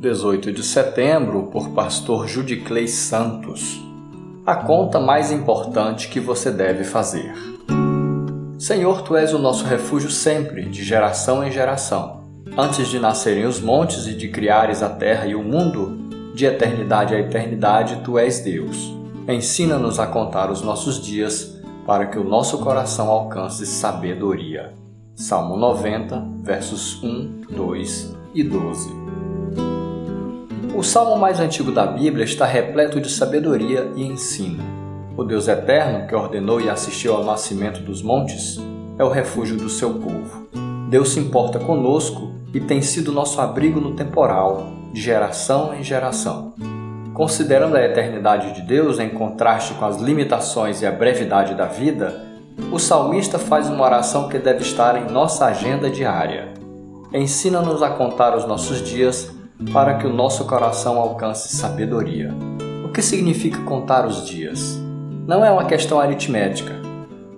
18 de setembro, por pastor Judiclei Santos. A conta mais importante que você deve fazer. Senhor, tu és o nosso refúgio sempre, de geração em geração. Antes de nascerem os montes e de criares a terra e o mundo, de eternidade a eternidade, tu és Deus. Ensina-nos a contar os nossos dias, para que o nosso coração alcance sabedoria. Salmo 90, versos 1, 2 e 12. O salmo mais antigo da Bíblia está repleto de sabedoria e ensino. O Deus eterno, que ordenou e assistiu ao nascimento dos montes, é o refúgio do seu povo. Deus se importa conosco e tem sido nosso abrigo no temporal, de geração em geração. Considerando a eternidade de Deus em contraste com as limitações e a brevidade da vida, o salmista faz uma oração que deve estar em nossa agenda diária. Ensina-nos a contar os nossos dias para que o nosso coração alcance sabedoria. O que significa contar os dias? Não é uma questão aritmética.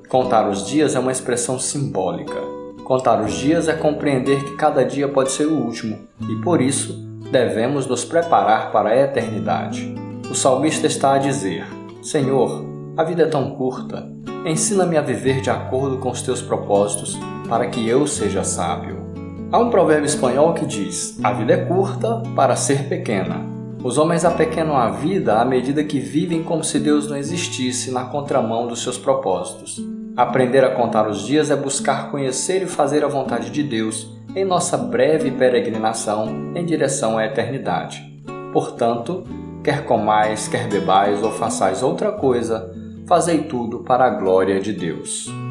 Contar os dias é uma expressão simbólica. Contar os dias é compreender que cada dia pode ser o último e, por isso, devemos nos preparar para a eternidade. O salmista está a dizer: Senhor, a vida é tão curta, ensina-me a viver de acordo com os teus propósitos para que eu seja sábio. Há um provérbio espanhol que diz: A vida é curta para ser pequena. Os homens apequenam a vida à medida que vivem como se Deus não existisse na contramão dos seus propósitos. Aprender a contar os dias é buscar conhecer e fazer a vontade de Deus em nossa breve peregrinação em direção à eternidade. Portanto, quer comais, quer bebais ou façais outra coisa, fazei tudo para a glória de Deus.